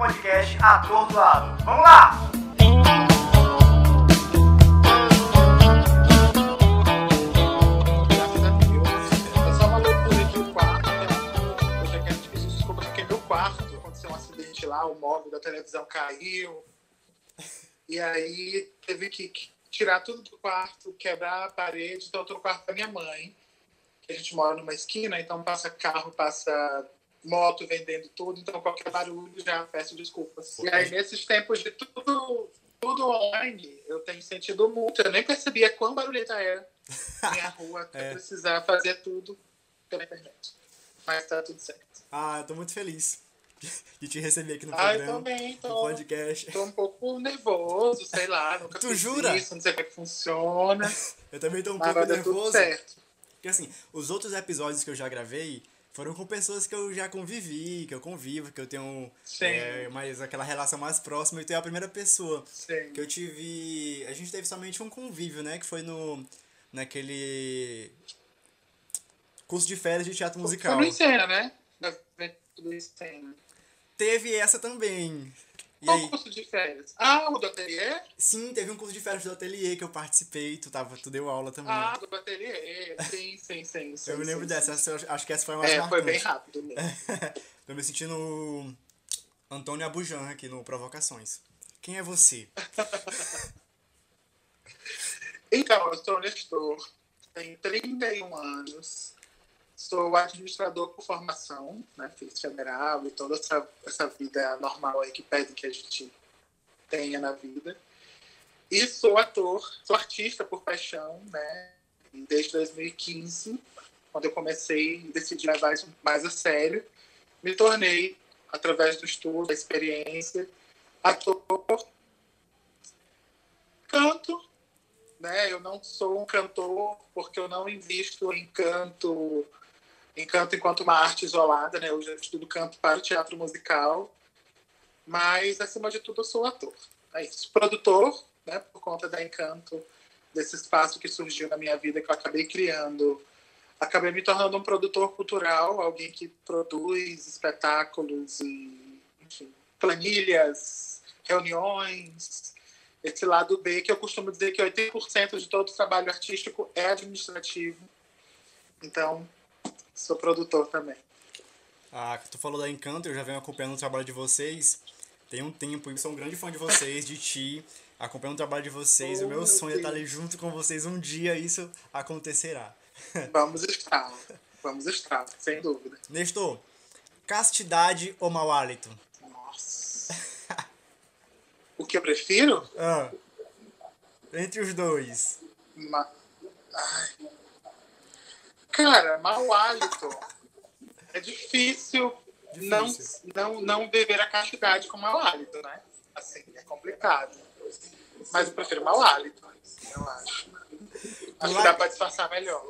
podcast Atordoado. Vamos lá! Lá, o móvel da televisão caiu. E aí teve que tirar tudo do quarto, quebrar a parede, então eu tô no quarto da minha mãe. A gente mora numa esquina, então passa carro, passa moto vendendo tudo, então qualquer barulho já peço desculpas. E aí, nesses tempos de tudo, tudo online, eu tenho sentido muito. Eu nem percebia quão barulhenta era minha rua É. precisar fazer tudo pela internet. Mas tá tudo certo. Ah, eu tô muito feliz de te receber aqui no Ah, eu programa. também no tô, podcast. tô um pouco nervoso, sei lá. Nunca Tu jura? isso, não sei como é que funciona. Eu também tô um Mas pouco dar tudo nervoso. certo. Porque assim, os outros episódios que eu já gravei foram com pessoas que eu já convivi, que eu convivo, que eu tenho é, mais aquela relação mais próxima e tu é a primeira pessoa Sim. que eu tive. A gente teve somente um convívio, né? Que foi no. naquele. curso de férias de teatro musical. Foi no Encena, né? Da. Teve essa também. E Qual aí? curso de férias? Ah, o do ateliê? Sim, teve um curso de férias do ateliê que eu participei, tu, tava, tu deu aula também. Ah, do ateliê. Sim, sim, sim. sim eu me lembro sim, dessa, sim. essa acho que essa foi a mais É, foi marcante. bem rápido mesmo. Tô me sentindo Antônio Abujan aqui no Provocações. Quem é você? Então, eu sou Nestor, tenho 31 anos, sou administrador por formação, né? Fiz federal e toda essa, essa vida normal aí que pede que a gente tenha na vida. E sou ator, sou artista por paixão, né? Desde 2015, quando eu comecei decidi levar isso mais a sério, me tornei, através do estudo, da experiência, ator, canto, né? Eu não sou um cantor porque eu não invisto em canto, em canto enquanto uma arte isolada, né? Eu já estudo canto para o teatro musical, mas acima de tudo eu sou ator. É isso. Produtor, né? Por conta da Encanto, desse espaço que surgiu na minha vida que eu acabei criando. Acabei me tornando um produtor cultural, alguém que produz espetáculos e, enfim, planilhas, reuniões, esse lado B, que eu costumo dizer que 80% de todo o trabalho artístico é administrativo. Então, sou produtor também. Ah, tu falou da Encanto, eu já venho acompanhando o trabalho de vocês. Tem um tempo e sou um grande fã de vocês, de ti. Acompanhando o trabalho de vocês. Oh, o meu meu sonho é estar Deus. ali junto com vocês um dia, isso acontecerá. Vamos estar. Vamos estar, sem dúvida. Nestor, castidade ou mau hálito? Nossa. O que eu prefiro? Ah, entre os dois. Ma... Ai. Cara, mau hálito. É difícil, Não, Difícil. não, não beber a castidade com mau hálito, né? Assim, é complicado. Mas eu prefiro mau hálito, eu acho. Acho que dá pra disfarçar melhor.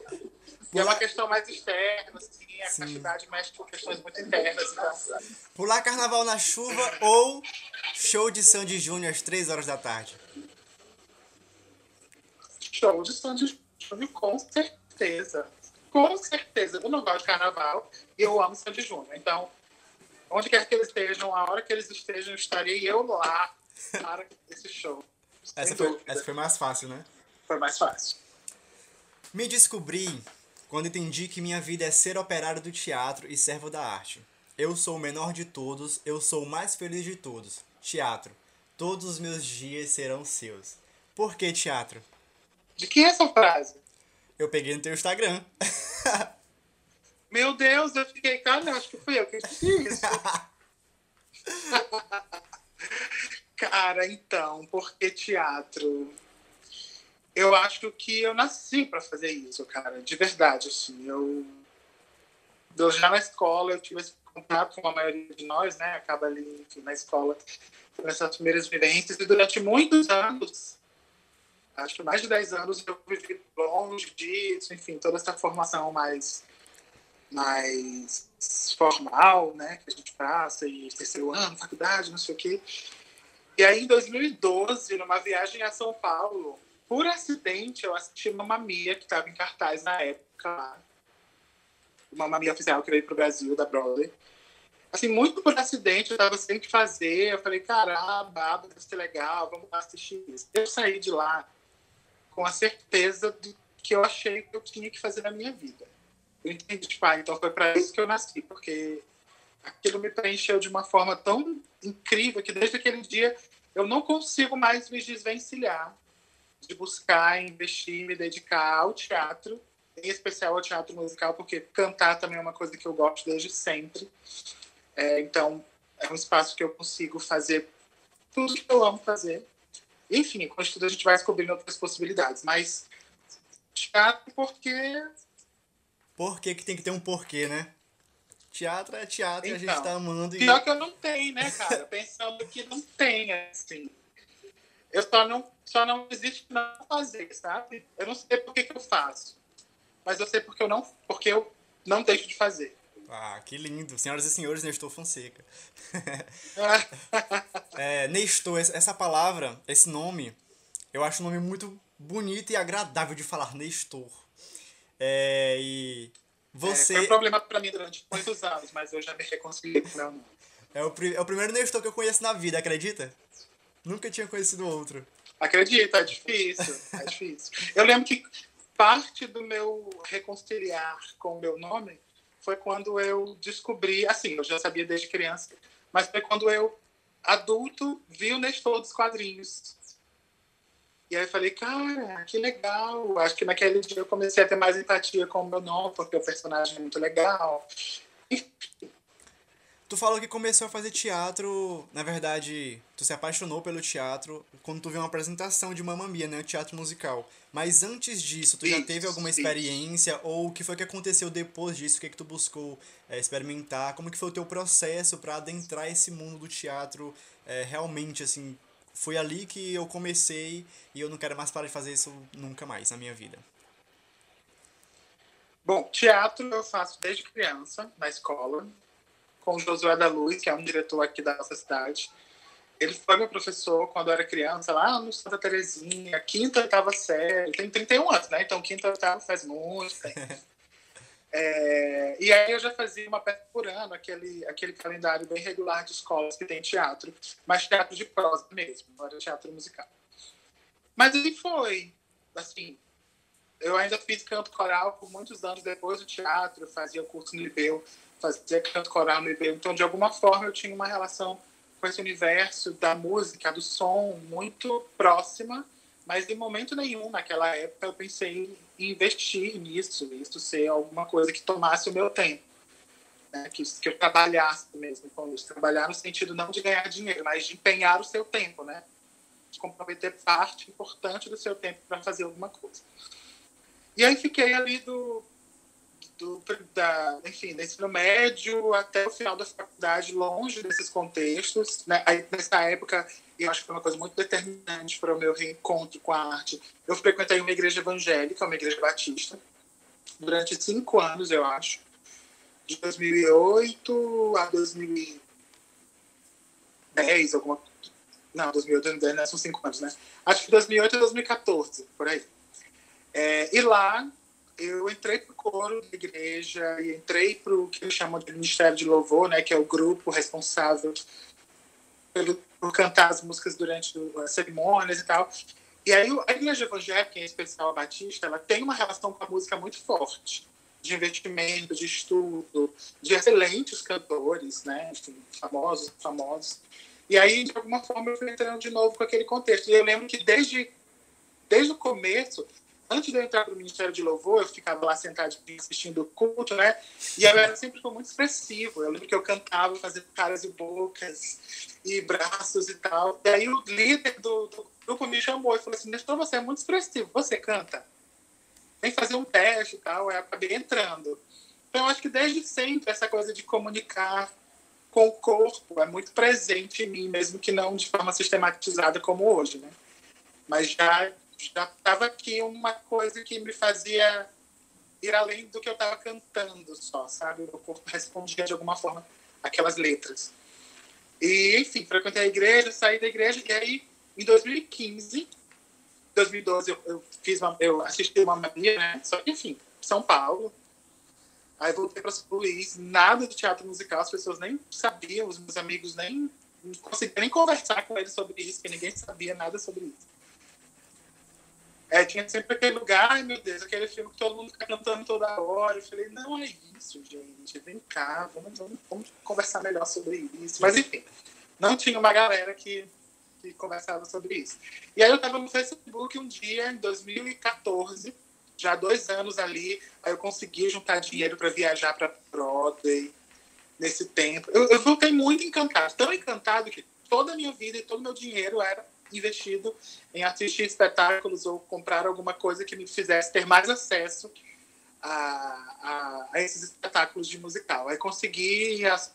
E é uma questão mais externa, assim, a Sim. castidade mexe com questões muito internas. Então, Pular carnaval na chuva ou show de Sandy Júnior às 3 horas da tarde? show de Sandy Júnior, com certeza. Com certeza. Eu não gosto de carnaval e eu amo Sandy Júnior. Então, onde quer que eles estejam, a hora que eles estejam, estarei eu lá para esse show. Essa foi, essa foi mais fácil, né? Foi mais fácil. Me descobri quando entendi que minha vida é ser operário do teatro e servo da arte. Eu sou o menor de todos, eu sou o mais feliz de todos. Teatro. Todos os meus dias serão seus. Por que teatro? De quem é essa frase? Eu peguei no teu Instagram. Meu Deus, eu fiquei, cara, acho que fui eu que fiz isso. cara, então, por que teatro? Eu acho que eu nasci para fazer isso, cara, de verdade, assim. Eu, eu já na escola, eu tive esse contato com a maioria de nós, né? Acaba ali enfim, na escola, nessas primeiras vivências, e durante muitos anos, acho que mais de 10 anos, eu vivi longe disso, enfim, toda essa formação mais mais formal, né, que a gente passa, e terceiro ano, faculdade, não sei o quê. E aí, em 2012, numa viagem a São Paulo, por acidente, eu assisti Mamma Mia, que estava em cartaz na época lá. Mamma Mia oficial que veio pro Brasil, da Broadway. assim, muito por acidente, eu estava sem que fazer. Eu falei, caramba, deve ser legal, vamos lá assistir isso. Eu saí de lá com a certeza do que eu achei que eu tinha que fazer na minha vida. Eu entendi, tipo, ah, então foi para isso que eu nasci, porque aquilo me preencheu de uma forma tão incrível que desde aquele dia eu não consigo mais me desvencilhar de buscar, investir, me dedicar ao teatro, em especial ao teatro musical, porque cantar também é uma coisa que eu gosto desde sempre. É, então, é um espaço que eu consigo fazer tudo que eu amo fazer. Enfim, com isso tudo a gente vai descobrindo outras possibilidades, mas teatro porque... Por que que tem que ter um porquê, né? Teatro é teatro então, e a gente então, tá amando. Pior e... que eu não tenho, né, cara? Pensando que não tem, assim. Eu só não, só não existe não fazer, sabe? Eu não sei por que, que eu faço. Mas eu sei porque eu não, porque eu não deixo de fazer. Ah, que lindo. Senhoras e senhores, Nestor Fonseca. é, Nestor, essa palavra, esse nome, eu acho um nome muito bonito e agradável de falar, Nestor. É, e você... É, foi um problema pra mim durante muitos anos, mas eu já me reconciliei com o meu nome. É o, é o primeiro Nestor que eu conheço na vida, acredita? Nunca tinha conhecido outro. Acredito, é difícil, é difícil. Eu lembro que parte do meu reconciliar com o meu nome foi quando eu descobri, assim, eu já sabia desde criança, mas foi quando eu, adulto, vi o Nestor dos quadrinhos. E aí eu falei, cara, que legal. Acho que naquele dia eu comecei a ter mais empatia com o meu nome, porque o personagem é muito legal. Enfim, Tu falou que começou a fazer teatro, na verdade, tu se apaixonou pelo teatro quando tu viu uma apresentação de Mamma Mia, né, teatro musical. Mas antes disso, tu já teve alguma experiência ou o que foi que aconteceu depois disso? O que é que tu buscou é, experimentar? Como que foi o teu processo para adentrar esse mundo do teatro é, realmente assim? Foi ali que eu comecei e eu não quero mais parar de fazer isso nunca mais na minha vida. Bom, teatro eu faço desde criança na escola com o Josué da Luz, que é um diretor aqui da nossa cidade. Ele foi meu professor quando eu era criança, lá no Santa Terezinha, quinta, oitava série. Tem 31 anos, né? Então, quinta, oitava faz muito tempo. É, e aí eu já fazia uma peça por ano, aquele, aquele calendário bem regular de escolas que tem teatro, mas teatro de prosa mesmo, não era teatro musical. Mas ele foi, assim, eu ainda fiz canto coral por muitos anos depois do teatro, fazia curso no Libeu fazia canto coral no IBM. Então, de alguma forma, eu tinha uma relação com esse universo da música, do som, muito próxima, mas em momento nenhum, naquela época, eu pensei em investir nisso, isso ser alguma coisa que tomasse o meu tempo. Né? Que, que eu trabalhasse mesmo com isso. Trabalhar no sentido não de ganhar dinheiro, mas de empenhar o seu tempo, né? De comprometer parte importante do seu tempo para fazer alguma coisa. E aí fiquei ali do do, da, enfim, do ensino médio até o final da faculdade, longe desses contextos. Né? Aí, nessa época, eu acho que foi uma coisa muito determinante para o meu reencontro com a arte. Eu frequentei uma igreja evangélica, uma igreja batista, durante cinco anos, eu acho. De 2008 a 2010, alguma Não, 2008 2010 né? são cinco anos, né? Acho que 2008 a 2014, por aí. É, e lá eu entrei para o coro da igreja e entrei para o que eles chamam de Ministério de Louvor, né, que é o grupo responsável pelo, por cantar as músicas durante as cerimônias e tal. E aí a igreja evangélica, em especial a batista, ela tem uma relação com a música muito forte, de investimento, de estudo, de excelentes cantores, né, famosos, famosos. E aí, de alguma forma, eu fui entrando de novo com aquele contexto. E eu lembro que desde, desde o começo, antes de eu entrar para o Ministério de Louvor, eu ficava lá sentado assistindo o culto, né? E eu era sempre muito expressivo. Eu lembro que eu cantava fazendo caras e bocas e braços e tal. E aí o líder do, do grupo me chamou e falou assim: Nestor, você é muito expressivo, você canta? Vem fazer um teste e tal. Aí eu acabei entrando. Então, eu acho que desde sempre essa coisa de comunicar com o corpo é muito presente em mim, mesmo que não de forma sistematizada como hoje, né? Mas já já estava aqui uma coisa que me fazia ir além do que eu estava cantando só, sabe? O corpo respondia de alguma forma aquelas letras. E, enfim, frequentei a igreja, saí da igreja, e aí, em 2015, 2012, eu, eu fiz uma, eu assisti uma mania, né? Só que, enfim, São Paulo, Aí voltei para São Luís, nada de teatro musical, as pessoas nem sabiam, os meus amigos nem não nem conversar com eles sobre isso, porque ninguém sabia nada sobre isso. É, tinha sempre aquele lugar, ai meu Deus, aquele filme que todo mundo fica cantando toda hora. Eu falei, não é isso, gente, vem cá, vamos, vamos, vamos conversar melhor sobre isso. Mas enfim, não tinha uma galera que, que conversava sobre isso. E aí eu estava no Facebook um dia, em 2014, já dois anos ali, aí eu consegui juntar dinheiro para viajar para Broadway nesse tempo. Eu, eu muito encantado, tão encantado que toda a minha vida e todo o meu dinheiro era investido em assistir espetáculos ou comprar alguma coisa que me fizesse ter mais acesso a, a, a esses espetáculos de musical. Aí consegui, as,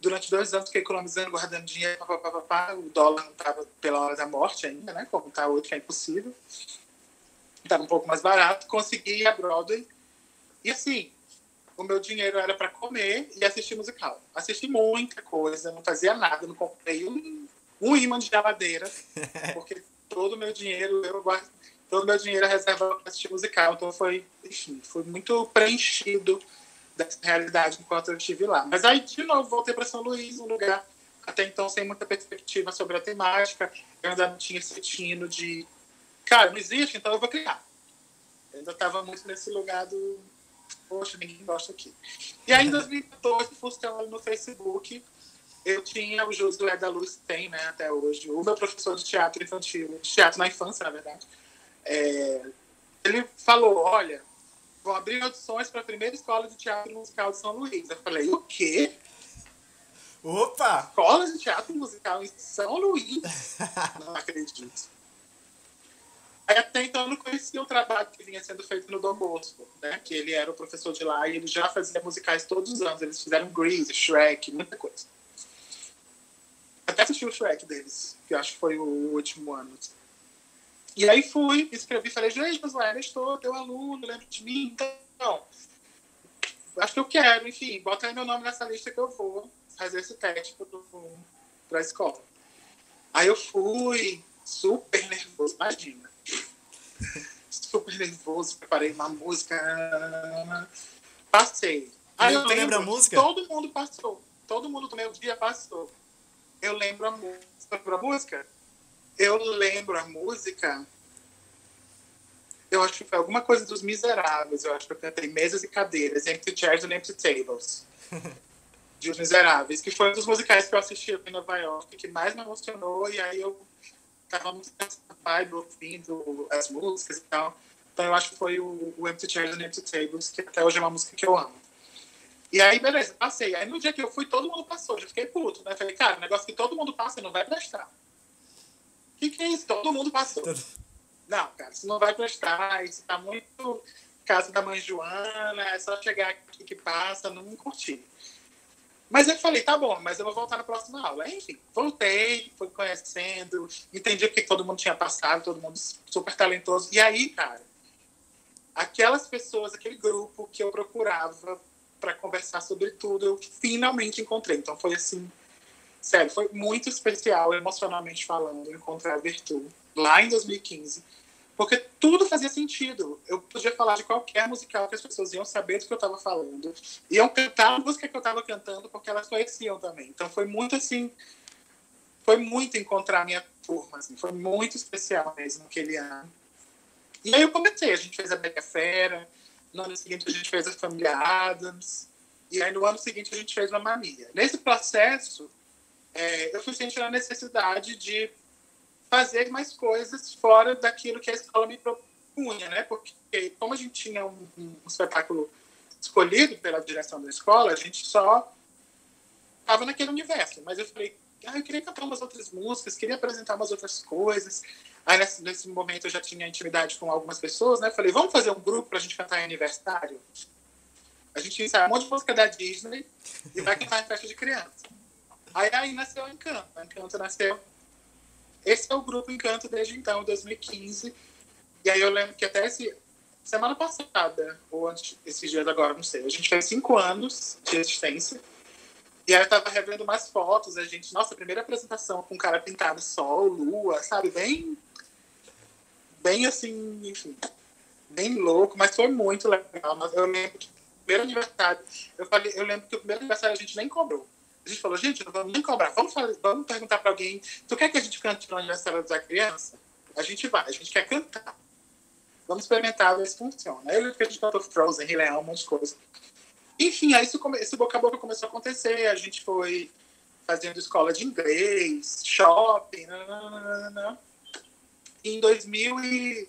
durante dois anos, fiquei economizando, guardando dinheiro, pá, pá, pá, o dólar não estava pela hora da morte ainda, né? Como está hoje, que é impossível. Estava um pouco mais barato. Consegui a Broadway. E assim, o meu dinheiro era para comer e assistir musical. Assisti muita coisa, não fazia nada, não comprei um um imã de geladeira, porque todo o meu dinheiro, eu guardo, todo o meu dinheiro é reserva para assistir musical. Então foi, enfim, foi muito preenchido dessa realidade enquanto eu estive lá. Mas aí, de novo, voltei para São Luís, um lugar até então sem muita perspectiva sobre a temática. Eu ainda não tinha esse tino de, cara, não existe, então eu vou criar. Eu ainda estava muito nesse lugar do, poxa, ninguém gosta aqui. E aí, em 2014, fui no Facebook eu tinha o Josué da Luz, tem, né, até hoje, o meu professor de teatro infantil, de teatro na infância, na verdade. É, ele falou: Olha, vou abrir audições para a primeira escola de teatro musical de São Luís. Eu falei: O quê? Opa! Escola de teatro musical em São Luís? não acredito. Aí, até então eu não conhecia o trabalho que vinha sendo feito no Dom Bosco, né? Que ele era o professor de lá e ele já fazia musicais todos os anos. Eles fizeram Grease, Shrek, muita coisa. Até assisti o Shrek deles, que eu acho que foi o último ano. E aí fui, escrevi, falei, gente, mas ué, estou teu aluno, lembra de mim? Então, acho que eu quero, enfim, bota aí meu nome nessa lista que eu vou fazer esse teste para a escola. Aí eu fui, super nervoso, imagina. super nervoso, preparei uma música, passei. Aí eu lembro a música? Todo mundo passou. Todo mundo do meu dia passou eu lembro a música. A música? Eu lembro a música. Eu acho que foi alguma coisa dos Miseráveis. Eu acho que eu cantei Mesas e Cadeiras, Empty Chairs and Empty Tables. de Os Miseráveis, que foi um dos musicais que eu assisti em Nova York, que mais me emocionou. E aí eu tava muito vibe, ouvindo as músicas e tal. Então eu acho que foi o, o Empty Chairs and Empty Tables, que até hoje é uma música que eu amo. E aí, beleza, passei. Aí no dia que eu fui, todo mundo passou. Já fiquei puto, né? Falei, cara, o negócio que todo mundo passa não vai prestar. O que, que é isso? Todo mundo passou. Não, cara, isso não vai prestar. Isso tá muito casa da mãe Joana. É só chegar aqui que passa. Não me curti. Mas eu falei, tá bom, mas eu vou voltar na próxima aula. Enfim, voltei, fui conhecendo, entendi porque todo mundo tinha passado, todo mundo super talentoso. E aí, cara, aquelas pessoas, aquele grupo que eu procurava para conversar sobre tudo, eu finalmente encontrei. Então foi assim, sério, foi muito especial emocionalmente falando encontrar a Virtu lá em 2015, porque tudo fazia sentido. Eu podia falar de qualquer musical que as pessoas iam saber do que eu estava falando, iam cantar a música que eu estava cantando porque elas conheciam também. Então foi muito assim, foi muito encontrar a minha turma, assim, foi muito especial mesmo aquele ano. E aí eu comecei, a gente fez a Beca Fera, no ano seguinte, a gente fez a família Adams. E aí, no ano seguinte, a gente fez uma mania. Nesse processo, é, eu fui sentindo a necessidade de fazer mais coisas fora daquilo que a escola me propunha, né? Porque, como a gente tinha um, um espetáculo escolhido pela direção da escola, a gente só estava naquele universo. Mas eu falei, ah, eu queria cantar umas outras músicas, queria apresentar umas outras coisas. Aí nesse, nesse momento eu já tinha intimidade com algumas pessoas, né? Falei, vamos fazer um grupo pra gente cantar em aniversário? A gente ensaia um monte de música da Disney e vai cantar em festa de criança. Aí, aí nasceu o Encanto. O Encanto nasceu. Esse é o grupo Encanto desde então, 2015. E aí eu lembro que até esse, semana passada, ou antes, esses dias agora, não sei, a gente fez cinco anos de existência. E aí eu tava revendo umas fotos, a gente, nossa, primeira apresentação com cara pintado sol, lua, sabe? Bem. Bem assim, enfim. Bem louco, mas foi muito legal. Mas eu lembro que primeiro aniversário, eu, falei, eu lembro que o primeiro aniversário a gente nem cobrou. A gente falou, gente, não vamos nem cobrar. Vamos, fazer, vamos perguntar para alguém, tu quer que a gente cante no aniversário da criança? A gente vai, a gente quer cantar. Vamos experimentar, ver se funciona. Aí eu lembro que a gente cantou Frozen, Rei Leão, um monte de coisa. Enfim, aí isso, esse boca a boca começou a acontecer. A gente foi fazendo escola de inglês, shopping, nananana. em 2000 e,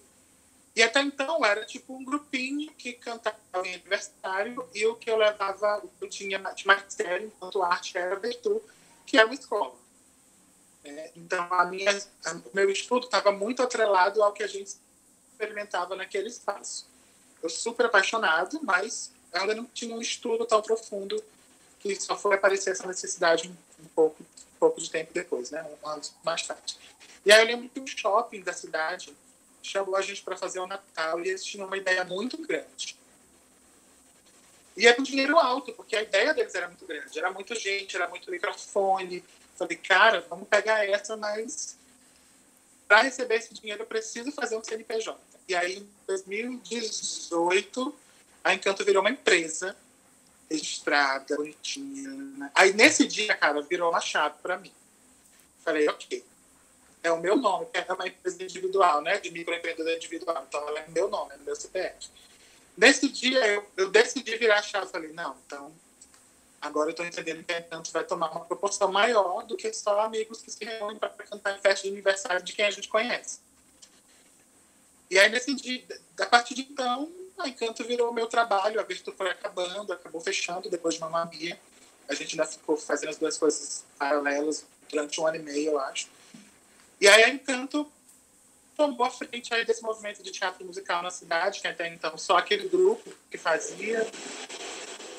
e até então era tipo um grupinho que cantava em aniversário e o que eu levava, o que eu tinha de magistério enquanto arte era Bertu, que era uma escola. É, então a minha, a, o meu estudo estava muito atrelado ao que a gente experimentava naquele espaço. Eu super apaixonado, mas ainda não tinha um estudo tão profundo que só foi aparecer essa necessidade um, um pouco, um pouco de tempo depois, né? Um ano mais tarde. E aí eu lembro que o shopping da cidade chamou a gente para fazer o Natal e eles tinham uma ideia muito grande. E é com dinheiro alto, porque a ideia deles era muito grande. Era muita gente, era muito microfone. Falei, cara, vamos pegar essa, mas para receber esse dinheiro eu preciso fazer um CNPJ. E aí, em 2018, a Encanto virou uma empresa registrada, bonitinha. Né? Aí, nesse dia, cara, virou uma chave para mim. Falei, ok, é o meu nome, é uma empresa individual, né? De microempreendedor individual. Então, ela é meu nome, é meu CPF. Nesse dia, eu, eu decidi virar a chave. Falei, não, então, agora eu estou entendendo que a Encanto vai tomar uma proporção maior do que só amigos que se reúnem para cantar em festa de aniversário de quem a gente conhece. E aí, nesse dia, a partir de então, a Encanto virou o meu trabalho, a Virtu foi acabando, acabou fechando depois de Mamma Mia. A gente ainda ficou fazendo as duas coisas paralelas durante um ano e meio, eu acho. E aí a Encanto tomou a frente aí desse movimento de teatro musical na cidade, que até então só aquele grupo que fazia.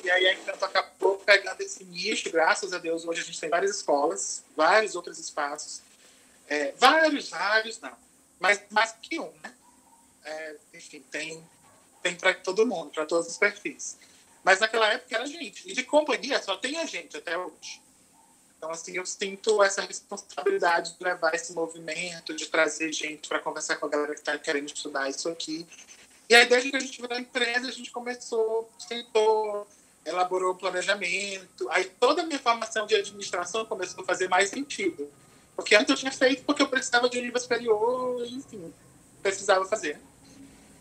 E aí a Encanto acabou pegando esse nicho, graças a Deus, hoje a gente tem várias escolas, vários outros espaços. É, vários, vários, não. Mas mais que um, né? É, enfim, tem tem para todo mundo, para todos os perfis. Mas naquela época era gente. E de companhia só tem a gente até hoje. Então, assim, eu sinto essa responsabilidade de levar esse movimento, de trazer gente para conversar com a galera que está querendo estudar isso aqui. E aí, desde que a gente virou empresa, a gente começou, tentou, elaborou o planejamento. Aí, toda a minha formação de administração começou a fazer mais sentido. Porque antes eu tinha feito porque eu precisava de um nível superior, enfim, precisava fazer.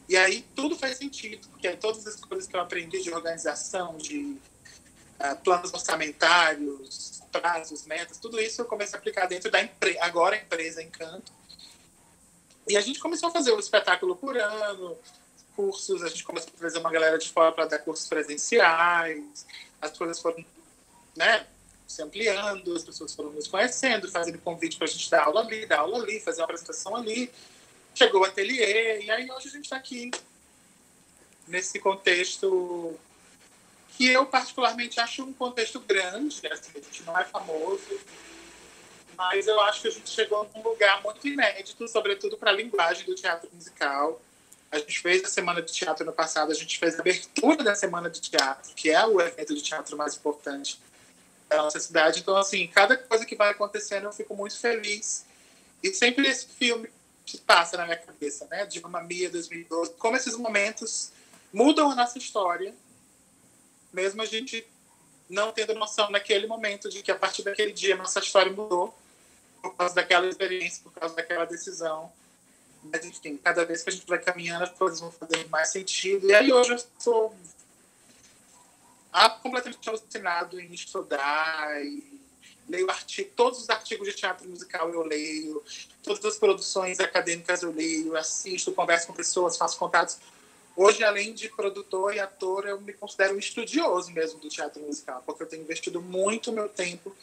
E aí tudo faz sentido, porque todas as coisas que eu aprendi de organização, de uh, planos orçamentários, prazos, metas, tudo isso eu comecei a aplicar dentro da empresa, agora a empresa Encanto. E a gente começou a fazer o espetáculo por ano, cursos, a gente começou a trazer uma galera de fora para dar cursos presenciais, as coisas foram né, se ampliando, as pessoas foram nos conhecendo, fazendo convite para a gente dar aula ali, dar aula ali, fazer uma apresentação ali chegou o ateliê, e aí hoje a gente está aqui nesse contexto que eu particularmente acho um contexto grande, assim, a gente não é famoso, mas eu acho que a gente chegou num lugar muito inédito, sobretudo para a linguagem do teatro musical. A gente fez a Semana de Teatro no passado, a gente fez a abertura da Semana de Teatro, que é o evento de teatro mais importante da nossa cidade. Então, assim, cada coisa que vai acontecendo eu fico muito feliz. E sempre esse filme que passa na minha cabeça, né? De Mamma Mia 2012, como esses momentos mudam a nossa história, mesmo a gente não tendo noção naquele momento de que a partir daquele dia nossa história mudou por causa daquela experiência, por causa daquela decisão. Mas, enfim, cada vez que a gente vai caminhando, as coisas vão fazendo mais sentido. E aí, hoje, eu sou completamente alucinado em estudar e leio artigo, todos os artigos de teatro musical eu leio, todas as produções acadêmicas eu leio, assisto, converso com pessoas, faço contatos. Hoje, além de produtor e ator, eu me considero um estudioso mesmo do teatro musical, porque eu tenho investido muito meu tempo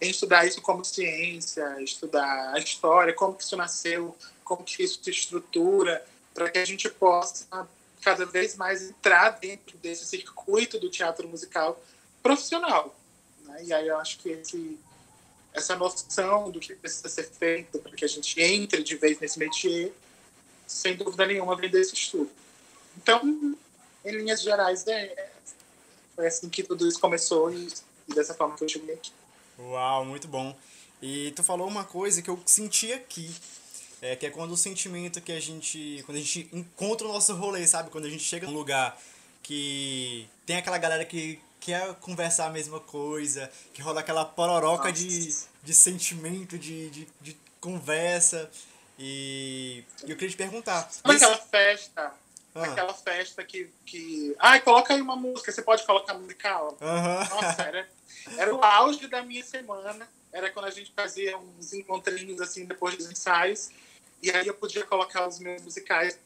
em estudar isso como ciência, estudar a história, como que isso nasceu, como que isso se estrutura, para que a gente possa cada vez mais entrar dentro desse circuito do teatro musical profissional. Né? E aí eu acho que esse, essa noção do que precisa ser feito para que a gente entre de vez nesse métier, sem dúvida nenhuma, vem desse estudo. Então, em linhas gerais, é, foi assim que tudo isso começou e, e dessa forma que eu cheguei aqui. Uau, muito bom. E tu falou uma coisa que eu senti aqui, é, que é quando o sentimento que a gente. Quando a gente encontra o nosso rolê, sabe? Quando a gente chega num lugar que tem aquela galera que quer conversar a mesma coisa, que rola aquela pororoca de, de sentimento, de, de, de conversa. E eu queria te perguntar. Sabe aquela festa? Ah. Aquela festa que, que. Ai, coloca aí uma música, você pode colocar musical? Uhum. Nossa, era, era o auge da minha semana. Era quando a gente fazia uns encontrinhos assim depois dos ensaios. E aí eu podia colocar os meus musicais.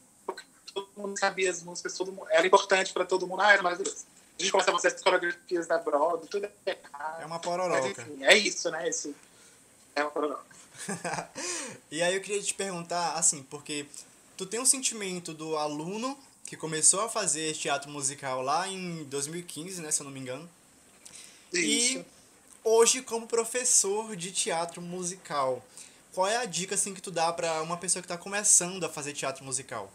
Todo mundo sabia as músicas, todo mundo, era importante para todo mundo. Ah, era maravilhoso. A gente começava a fazer as coreografias da Broadway, tudo é É uma pororoca. Mas, enfim, é isso, né? É uma pororoca. e aí eu queria te perguntar, assim, porque tu tem um sentimento do aluno que começou a fazer teatro musical lá em 2015, né, se eu não me engano. Isso. E hoje como professor de teatro musical, qual é a dica assim que tu dá para uma pessoa que está começando a fazer teatro musical?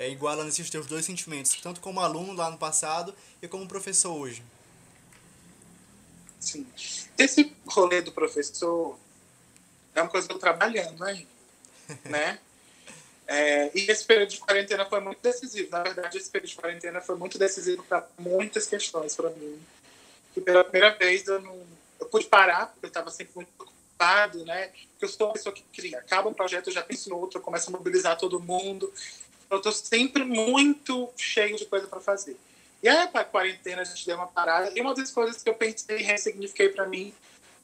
É igualando esses teus dois sentimentos, tanto como aluno lá no passado e como professor hoje. Sim. Esse rolê do professor é uma coisa que eu tô trabalhando ainda, né? É, e esse período de quarentena foi muito decisivo. Na verdade, esse período de quarentena foi muito decisivo para muitas questões para mim. Que pela primeira vez eu não eu pude parar, porque eu estava sempre muito ocupado, né? Porque eu sou uma pessoa que cria. Acaba um projeto, eu já penso no outro, eu começo a mobilizar todo mundo. Eu estou sempre muito cheio de coisa para fazer. E aí, para a quarentena, a gente deu uma parada. E uma das coisas que eu pensei e ressignifiquei para mim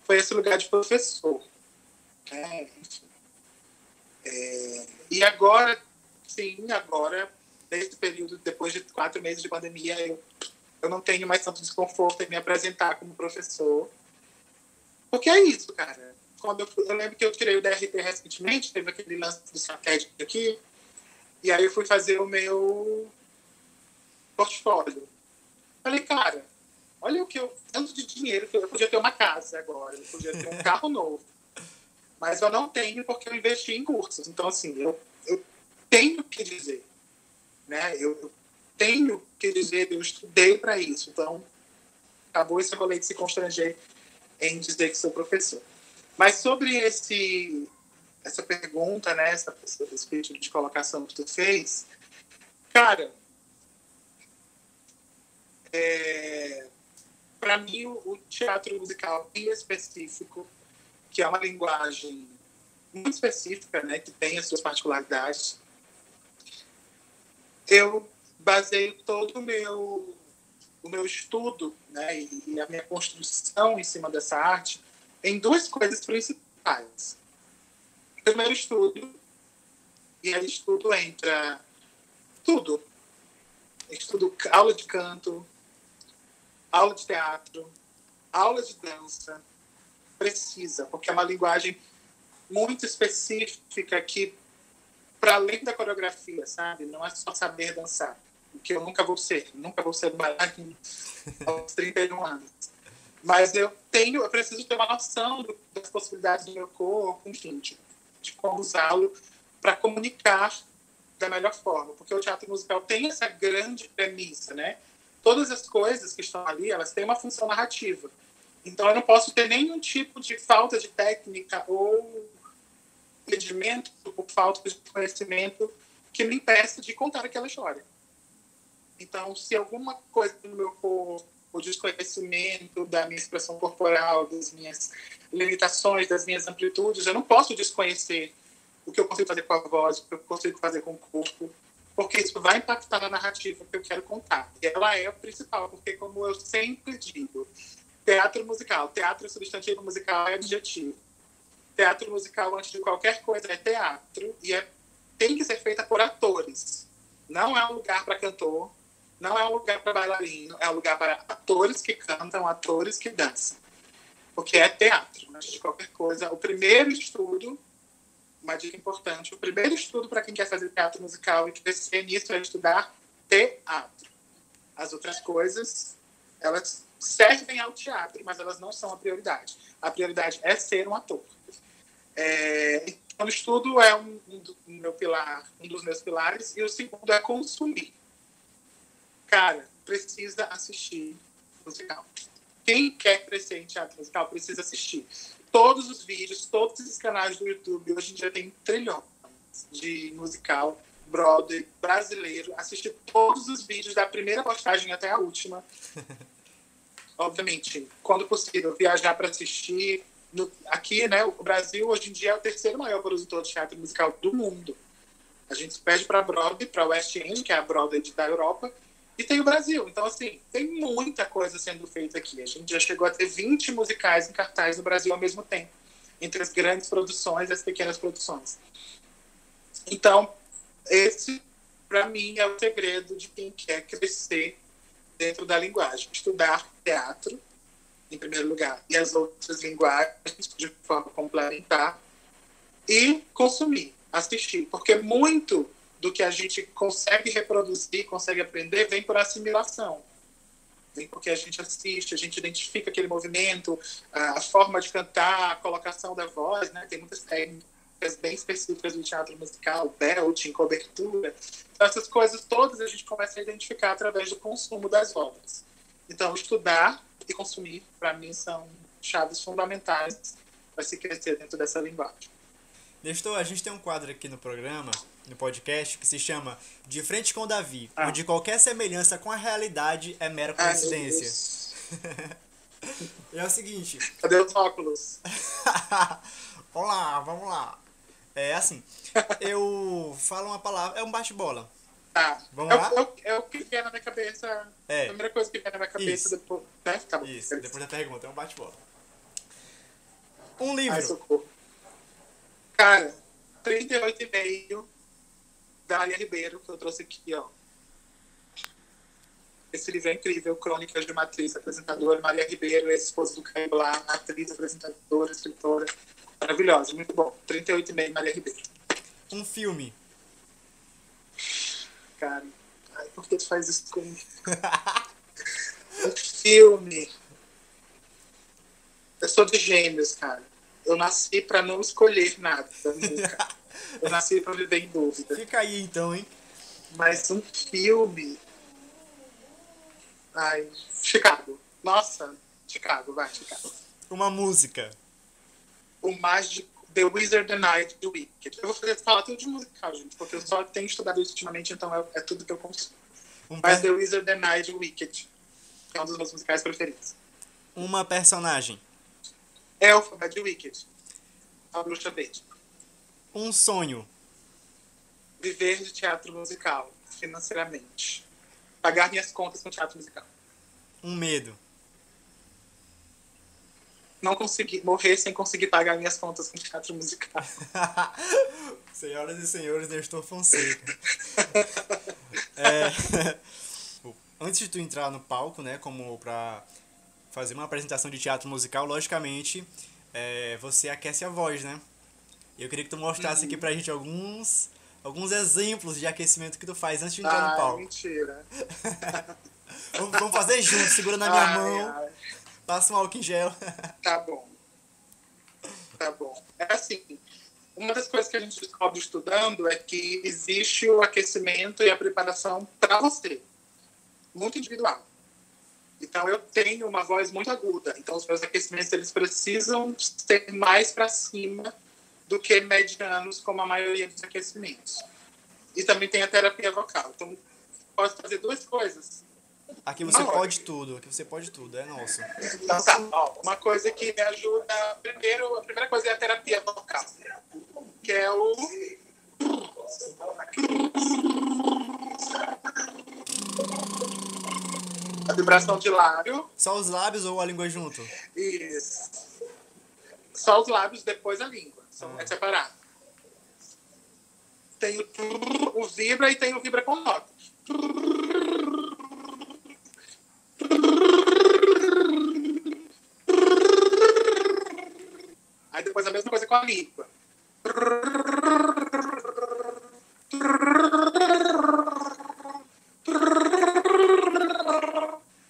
foi esse lugar de professor. É. É, e agora, sim, agora, nesse período, depois de quatro meses de pandemia, eu, eu não tenho mais tanto desconforto em me apresentar como professor. Porque é isso, cara. Quando eu, eu lembro que eu tirei o DRT recentemente, teve aquele lance do satélite aqui, e aí eu fui fazer o meu portfólio. Falei, cara, olha o que eu. Tanto de dinheiro que eu, eu podia ter uma casa agora, eu podia ter um carro novo. Mas eu não tenho porque eu investi em cursos. Então, assim, eu, eu tenho que dizer. Né? Eu, eu tenho que dizer, eu estudei para isso. Então, acabou esse rolê de se constranger em dizer que sou professor. Mas sobre esse, essa pergunta, né, essa, esse pedido de colocação que tu fez, cara, é, para mim o, teatro musical em específico, que é uma linguagem muito específica, né, que tem as suas particularidades, eu baseio todo o meu o meu estudo né, e a minha construção em cima dessa arte em duas coisas principais. Primeiro estudo, e aí estudo entra tudo. Estudo aula de canto, aula de teatro, aula de dança, precisa, porque é uma linguagem muito específica que, para além da coreografia, sabe? Não é só saber dançar que eu nunca vou ser, nunca vou ser bailarina aos 31 anos. Mas eu tenho, eu preciso ter uma noção do, das possibilidades do meu corpo, enfim, de, de como usá-lo para comunicar da melhor forma, porque o teatro musical tem essa grande premissa, né? Todas as coisas que estão ali, elas têm uma função narrativa. Então eu não posso ter nenhum tipo de falta de técnica ou impedimento por falta de conhecimento que me impeça de contar aquela história. Então, se alguma coisa do meu corpo, o desconhecimento da minha expressão corporal, das minhas limitações, das minhas amplitudes, eu não posso desconhecer o que eu consigo fazer com a voz, o que eu consigo fazer com o corpo, porque isso vai impactar na narrativa que eu quero contar. E ela é o principal, porque, como eu sempre digo, teatro musical, teatro substantivo musical é adjetivo. Teatro musical, antes de qualquer coisa, é teatro e é, tem que ser feita por atores. Não é um lugar para cantor, não é um lugar para bailarino, é um lugar para atores que cantam, atores que dançam. Porque é teatro, antes de qualquer coisa. O primeiro estudo, uma dica importante, o primeiro estudo para quem quer fazer teatro musical e crescer nisso é estudar teatro. As outras coisas, elas servem ao teatro, mas elas não são a prioridade. A prioridade é ser um ator. É, então, o estudo é um, um, do, meu pilar, um dos meus pilares, e o segundo é consumir cara, precisa assistir musical. Quem quer crescer em teatro musical precisa assistir. Todos os vídeos, todos os canais do YouTube, hoje em dia tem trilhões de musical Broadway brasileiro, assisti todos os vídeos da primeira postagem até a última. Obviamente, quando possível, viajar para assistir. No, aqui, né, o Brasil hoje em dia é o terceiro maior produtor de teatro musical do mundo. A gente pede para Broadway, para West End, que é a Broadway da Europa, e tem o Brasil. Então, assim, tem muita coisa sendo feita aqui. A gente já chegou a ter 20 musicais em cartaz no Brasil ao mesmo tempo, entre as grandes produções e as pequenas produções. Então, esse, para mim, é o segredo de quem quer crescer dentro da linguagem. Estudar teatro, em primeiro lugar, e as outras linguagens de forma complementar, e consumir, assistir. Porque muito do que a gente consegue reproduzir, consegue aprender, vem por assimilação. Vem porque a gente assiste, a gente identifica aquele movimento, a forma de cantar, a colocação da voz, né? Tem muitas técnicas bem específicas do teatro musical, belting, cobertura. Então, essas coisas todas a gente começa a identificar através do consumo das obras. Então, estudar e consumir, para mim, são chaves fundamentais para se crescer dentro dessa linguagem. Nestor, a gente tem um quadro aqui no programa, no podcast, que se chama De Frente com Davi, ah. onde qualquer semelhança com a realidade é mera coincidência. é o seguinte. Cadê os óculos? vamos lá, vamos lá. É assim, eu falo uma palavra, é um bate-bola. Tá. Vamos é, lá? É o, é o que vem na minha cabeça. É. A primeira coisa que vem na minha cabeça Isso. depois. Né? Tá bom. Isso, depois da pergunta, é um bate-bola. Um livro. Ai, socorro. Cara, 38,5 da Alia Ribeiro, que eu trouxe aqui, ó. Esse livro é incrível, Crônicas de uma Atriz, apresentadora, Maria Ribeiro, ex-esposa do Caio Blá, atriz, apresentadora, escritora, Maravilhosa, muito bom. 38,5, Maria Ribeiro. Um filme. Cara, ai, por que tu faz isso comigo? um filme. Eu sou de gêmeos, cara. Eu nasci pra não escolher nada, nunca. Eu nasci pra viver em dúvida. Fica aí então, hein? Mas um filme. Ai, Chicago. Nossa, Chicago, vai, Chicago. Uma música o mágico The Wizard and Night do Wicked. Eu vou fazer, falar tudo de musical, gente, porque eu só tenho estudado isso ultimamente, então é, é tudo que eu consumo. Um Mas The Wizard and Night do Wicked, é um dos meus musicais preferidos. Uma personagem. Elphaba de Wicked. A bruxa verde. Um sonho. Viver de teatro musical, financeiramente. Pagar minhas contas com teatro musical. Um medo não conseguir morrer sem conseguir pagar minhas contas com teatro musical. Senhoras e senhores, Nestor Fonseca. é, antes de tu entrar no palco, né, como para fazer uma apresentação de teatro musical, logicamente, é, você aquece a voz, né? Eu queria que tu mostrasse aqui pra gente alguns alguns exemplos de aquecimento que tu faz antes de entrar no palco. mentira. vamos, vamos fazer junto, segura na minha ai, mão. Ai. Passa um álcool em gel. Tá bom. Tá bom. É assim, uma das coisas que a gente descobre estudando é que existe o aquecimento e a preparação para você. Muito individual. Então, eu tenho uma voz muito aguda. Então, os meus aquecimentos, eles precisam ser mais para cima do que medianos, como a maioria dos aquecimentos. E também tem a terapia vocal. Então, posso fazer duas coisas. Aqui você não, pode tudo, aqui você pode tudo, é nosso. Então tá, ó, uma coisa que me ajuda, primeiro, a primeira coisa é a terapia vocal, que é o a vibração de lábio. Só os lábios ou a língua junto? Isso. Só os lábios, depois a língua. São é separado. Tem o, o vibra e tem o vibra com nota. Aí depois a mesma coisa com a língua.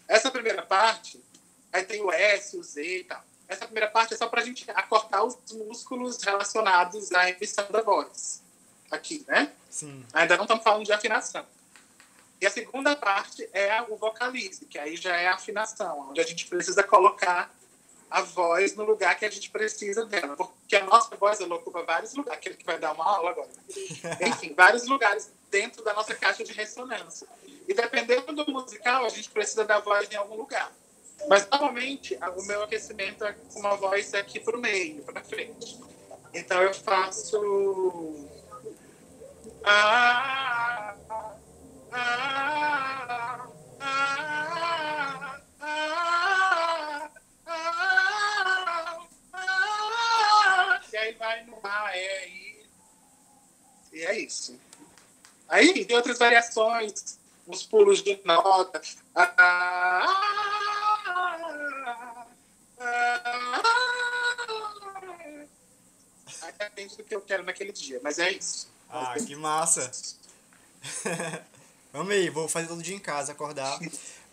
Essa primeira parte, aí tem o S, o Z e tal. Essa primeira parte é só para a gente acortar os músculos relacionados à emissão da voz. Aqui, né? Sim. Ainda não estamos falando de afinação. E a segunda parte é o vocalize, que aí já é a afinação, onde a gente precisa colocar a voz no lugar que a gente precisa dela. Porque a nossa voz ela ocupa vários lugares, aquele que vai dar uma aula agora. Enfim, vários lugares dentro da nossa caixa de ressonância. E dependendo do musical, a gente precisa da voz em algum lugar. Mas normalmente o meu aquecimento é com uma voz aqui para o meio, para frente. Então eu faço. Ah, ah, ah, ah, ah, ah, e aí vai no ar, é, e, é isso. Aí tem outras variações, uns pulos de nota. Ah, Depende do que eu quero naquele dia, mas é isso. Ah, que massa! Amei, vou fazer todo dia em casa, acordar.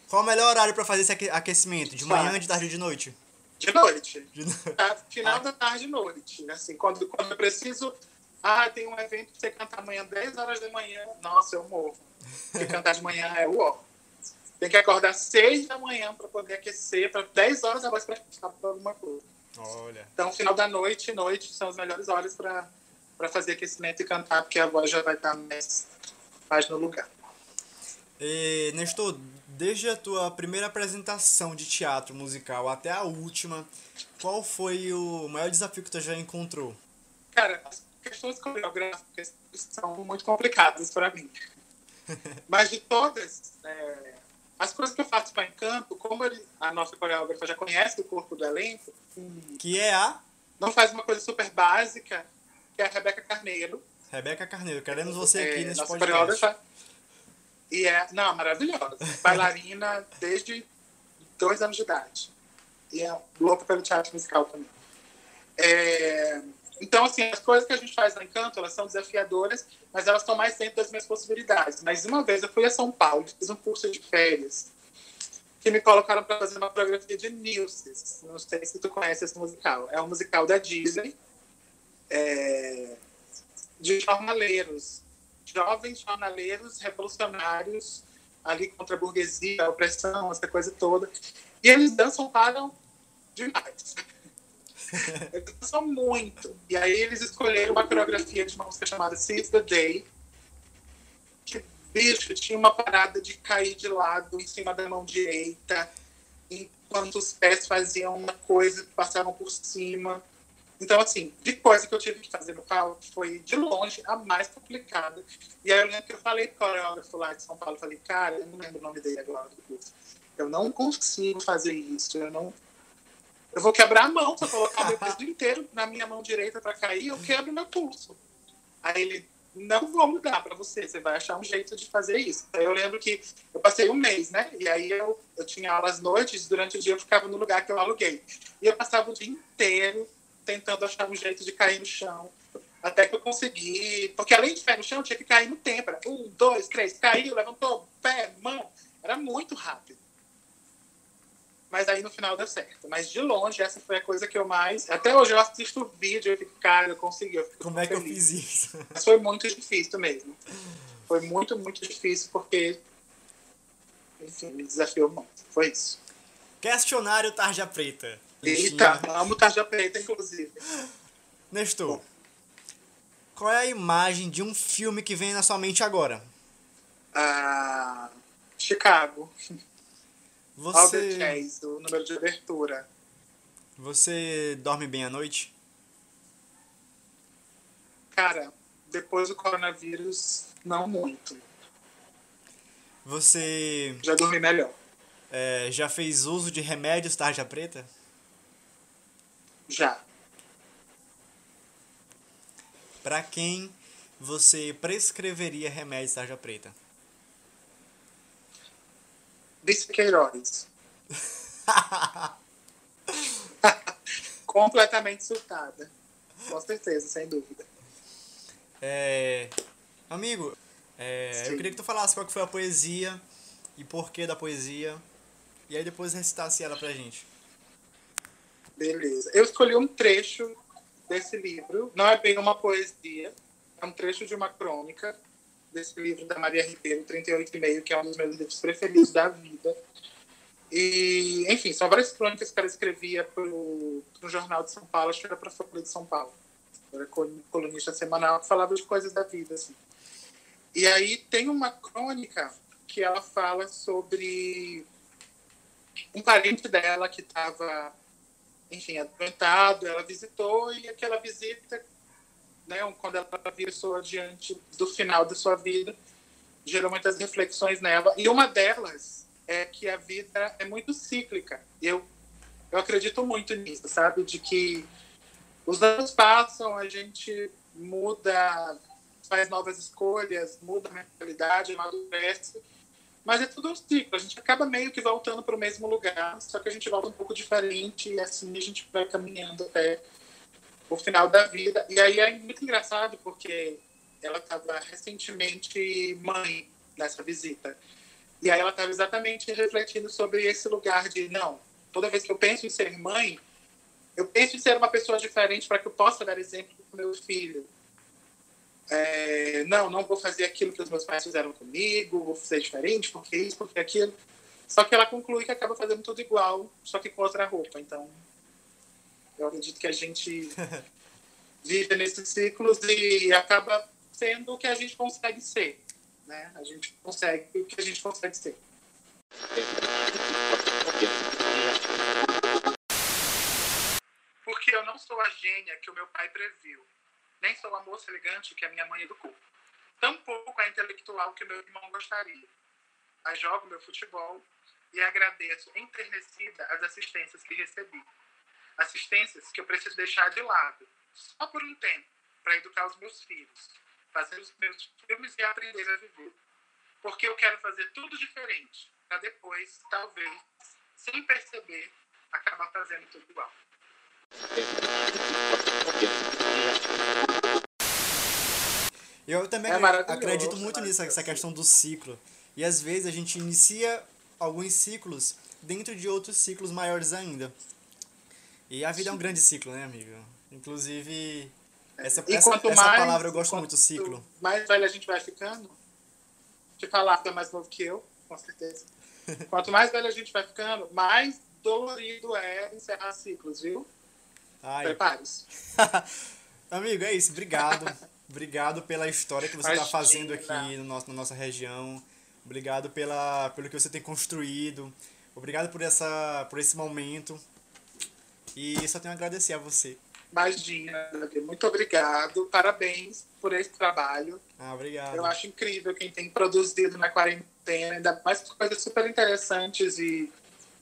Qual o melhor horário pra fazer esse aque- aquecimento? De manhã, de tarde ou de noite? De noite. De no- Tá? Final da tarde e noite. Assim, quando, quando eu preciso. Ah, tem um evento pra você cantar amanhã, 10 horas da manhã. Nossa, eu morro. Porque cantar de manhã é o ó. Tem que acordar 6 da manhã para poder aquecer, para 10 horas a voz para para alguma coisa. Olha. Então, final da noite noite são as melhores horas para fazer aquecimento e cantar, porque a voz já vai estar mais, mais no lugar. E, Nestor, desde a tua primeira apresentação de teatro musical até a última, qual foi o maior desafio que tu já encontrou? Cara, as questões coreográficas são muito complicadas para mim. Mas de todas, é, as coisas que eu faço para encanto, como ele, a nossa coreógrafa já conhece o corpo do elenco, Que é a não faz uma coisa super básica, que é a Rebeca Carneiro. Rebeca Carneiro. Queremos você aqui é, nesse nossa podcast. coreógrafa. E é, não, maravilhosa. Bailarina desde dois anos de idade. E é louca pelo teatro musical também. É, então, assim, as coisas que a gente faz no Encanto, elas são desafiadoras, mas elas estão mais dentro das minhas possibilidades. Mas uma vez eu fui a São Paulo, fiz um curso de férias, que me colocaram para fazer uma coreografia de Nilces. Não sei se tu conhece esse musical. É um musical da Disney, é, de jornaleiros, jovens jornaleiros revolucionários ali contra a burguesia, a opressão, essa coisa toda. E eles dançam param demais. eles dançam muito. E aí eles escolheram uma coreografia de uma música chamada Seize the Day, bicho, tinha uma parada de cair de lado em cima da mão direita, enquanto os pés faziam uma coisa que passavam por cima. Então, assim, de coisa que eu tive que fazer no palco foi, de longe, a mais complicada. E aí eu lembro que eu falei pro coreógrafo lá de São Paulo, falei, cara, eu não lembro o nome dele agora do curso. Eu não consigo fazer isso, eu não... Eu vou quebrar a mão, se eu colocar o meu peso inteiro na minha mão direita para cair, eu quebro meu pulso. Aí ele, não vou mudar para você, você vai achar um jeito de fazer isso. Aí eu lembro que eu passei um mês, né? E aí eu, eu tinha aulas noites, durante o dia eu ficava no lugar que eu aluguei. E eu passava o dia inteiro tentando achar um jeito de cair no chão. Até que eu consegui. Porque além de cair no chão, tinha que cair no tempra. Um, dois, três, caiu, levantou, pé, mão. Era muito rápido. Mas aí no final deu certo. Mas de longe, essa foi a coisa que eu mais. Até hoje eu assisto o vídeo e fico, cara, eu consegui. Eu Como é que eu feliz. fiz isso? Mas foi muito difícil mesmo. Foi muito, muito difícil porque. Enfim, me desafiou muito. Foi isso. Questionário Tarja Preta. Eita, amo Tarja Preta, inclusive. Nestor, qual é a imagem de um filme que vem na sua mente agora? Ah, Chicago. Você, Jazz, o número de abertura. você dorme bem à noite? Cara, depois do coronavírus, não muito. Você Já dormi melhor. é, já fez uso de remédios Tarja Preta? Já. Pra quem você prescreveria remédios Tarja Preta? Bice Queiroz. Completamente surtada. Com certeza, sem dúvida. É, amigo, é, eu queria que tu falasse qual que foi a poesia e porquê da poesia. E aí depois recitasse ela pra gente. Beleza. Eu escolhi um trecho desse livro. Não é bem uma poesia, é um trecho de uma crônica desse livro da Maria Ribeiro, 38,5, que é um dos meus livros preferidos da vida. E, enfim, são várias crônicas que ela escrevia para o Jornal de São Paulo, acho que era para a Folha de São Paulo. Era col- colunista semanal que falava de coisas da vida, assim. E aí tem uma crônica que ela fala sobre um parente dela que estava, enfim, adoentado, ela visitou e aquela visita, né, quando ela viu diante do final da sua vida, gerou muitas reflexões nela. E uma delas é que a vida é muito cíclica. Eu, eu acredito muito nisso, sabe? De que os anos passam, a gente muda, faz novas escolhas, muda a mentalidade, amadurece. Mas é tudo um ciclo. A gente acaba meio que voltando para o mesmo lugar, só que a gente volta um pouco diferente e assim a gente vai caminhando até o final da vida. E aí é muito engraçado porque ela estava recentemente mãe nessa visita. E aí ela estava exatamente refletindo sobre esse lugar de não, toda vez que eu penso em ser mãe, eu penso em ser uma pessoa diferente para que eu possa dar exemplo para meu filho. É, não, não vou fazer aquilo que os meus pais fizeram comigo, vou ser diferente, porque isso, porque aquilo. Só que ela conclui que acaba fazendo tudo igual, só que com outra roupa. Então, eu acredito que a gente vive nesses ciclos e acaba sendo o que a gente consegue ser. Né? A gente consegue o que a gente consegue ser. Porque eu não sou a gênia que o meu pai previu nem sou a moça elegante que a minha mãe educou. Tampouco a intelectual que meu irmão gostaria. Mas jogo meu futebol e agradeço enternecida as assistências que recebi. Assistências que eu preciso deixar de lado, só por um tempo, para educar os meus filhos, fazer os meus filmes e aprender a viver. Porque eu quero fazer tudo diferente, para depois, talvez, sem perceber, acabar fazendo tudo igual. Eu também é acredito muito nisso, essa questão do ciclo. E às vezes a gente inicia alguns ciclos dentro de outros ciclos maiores ainda. E a vida é um grande ciclo, né, amigo? Inclusive, essa, essa, essa mais, palavra eu gosto muito, ciclo. Mais velho a gente vai ficando, de falar que é mais novo que eu, com certeza. Quanto mais velho a gente vai ficando, mais dolorido é encerrar ciclos, viu? Prepare-se. Amigo, é isso. Obrigado. Obrigado pela história que você está fazendo aqui no nosso, na nossa região. Obrigado pela, pelo que você tem construído. Obrigado por, essa, por esse momento. E só tenho a agradecer a você. Imagina, muito obrigado. Parabéns por esse trabalho. Ah, obrigado. Eu acho incrível quem tem produzido na quarentena, ainda mais coisas super interessantes e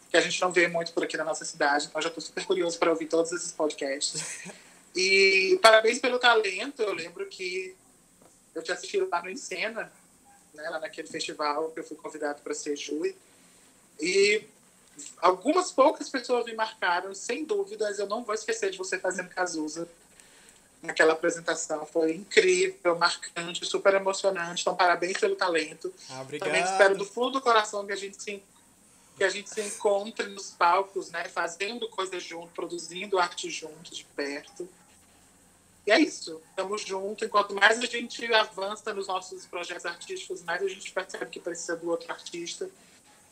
que a gente não vê muito por aqui na nossa cidade. Então já estou super curioso para ouvir todos esses podcasts. E parabéns pelo talento. Eu lembro que eu te assisti lá no Encena, né, lá naquele festival que eu fui convidado para ser júri. E algumas poucas pessoas me marcaram, sem dúvidas. Eu não vou esquecer de você fazendo Cazuza naquela apresentação. Foi incrível, marcante, super emocionante. Então, parabéns pelo talento. Ah, obrigado. Também espero do fundo do coração que a gente se que a gente se encontre nos palcos, né, fazendo coisas junto, produzindo arte junto, de perto. E é isso, estamos juntos. Enquanto mais a gente avança nos nossos projetos artísticos, mais a gente percebe que precisa do outro artista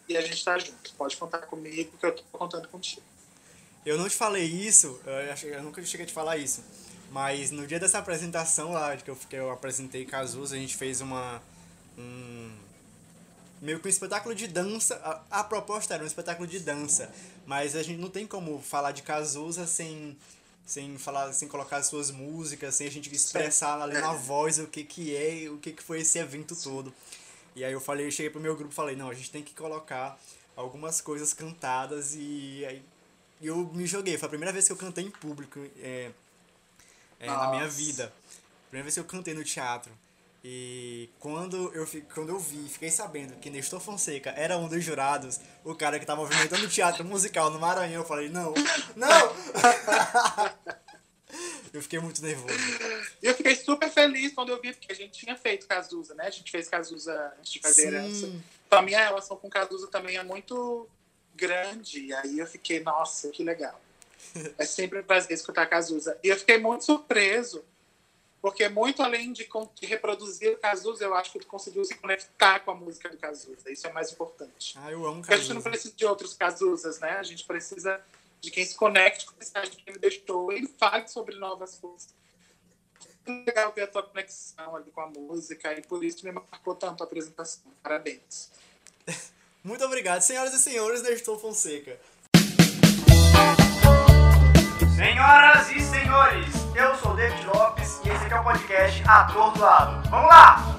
e a gente está junto. Pode contar comigo, que eu estou contando contigo. Eu não te falei isso, eu, eu nunca cheguei a te falar isso, mas no dia dessa apresentação lá, que eu, que eu apresentei Cazuza, a gente fez uma. Um, meio que um espetáculo de dança. A, a, proposta era um espetáculo de dança, mas a gente não tem como falar de Cazuza sem sem falar, sem colocar as suas músicas, sem a gente expressar ali na voz o que que é, o que que foi esse evento todo. E aí eu falei, cheguei pro meu grupo e falei, não, a gente tem que colocar algumas coisas cantadas e aí eu me joguei. Foi a primeira vez que eu cantei em público é, é, na minha vida. Primeira vez que eu cantei no teatro. E quando eu, quando eu vi, fiquei sabendo que Nestor Fonseca era um dos jurados, o cara que tava movimentando o teatro musical no Maranhão, eu falei, não, não! eu fiquei muito nervoso. Eu fiquei super feliz quando eu vi, porque a gente tinha feito Cazuza, né? A gente fez Cazuza antes de fazer essa. Então a minha relação com Cazuza também é muito grande. E aí eu fiquei, nossa, que legal. É sempre um prazer escutar Cazuza. E eu fiquei muito surpreso porque muito além de, de reproduzir o Cazuza, eu acho que ele conseguiu se conectar com a música do Cazuza. Isso é mais importante. Ah, eu amo Cazuza. Porque a gente não precisa de outros Cazuzas, né? A gente precisa de quem se conecte com a mensagem que ele deixou e fale sobre novas coisas. legal ver a tua conexão ali com a música e por isso me marcou tanto a apresentação. Parabéns. Muito obrigado, senhoras e senhores da Estou Fonseca. Senhoras e senhores, eu sou o David Lopes e esse aqui é o podcast Atordoado. Vamos lá!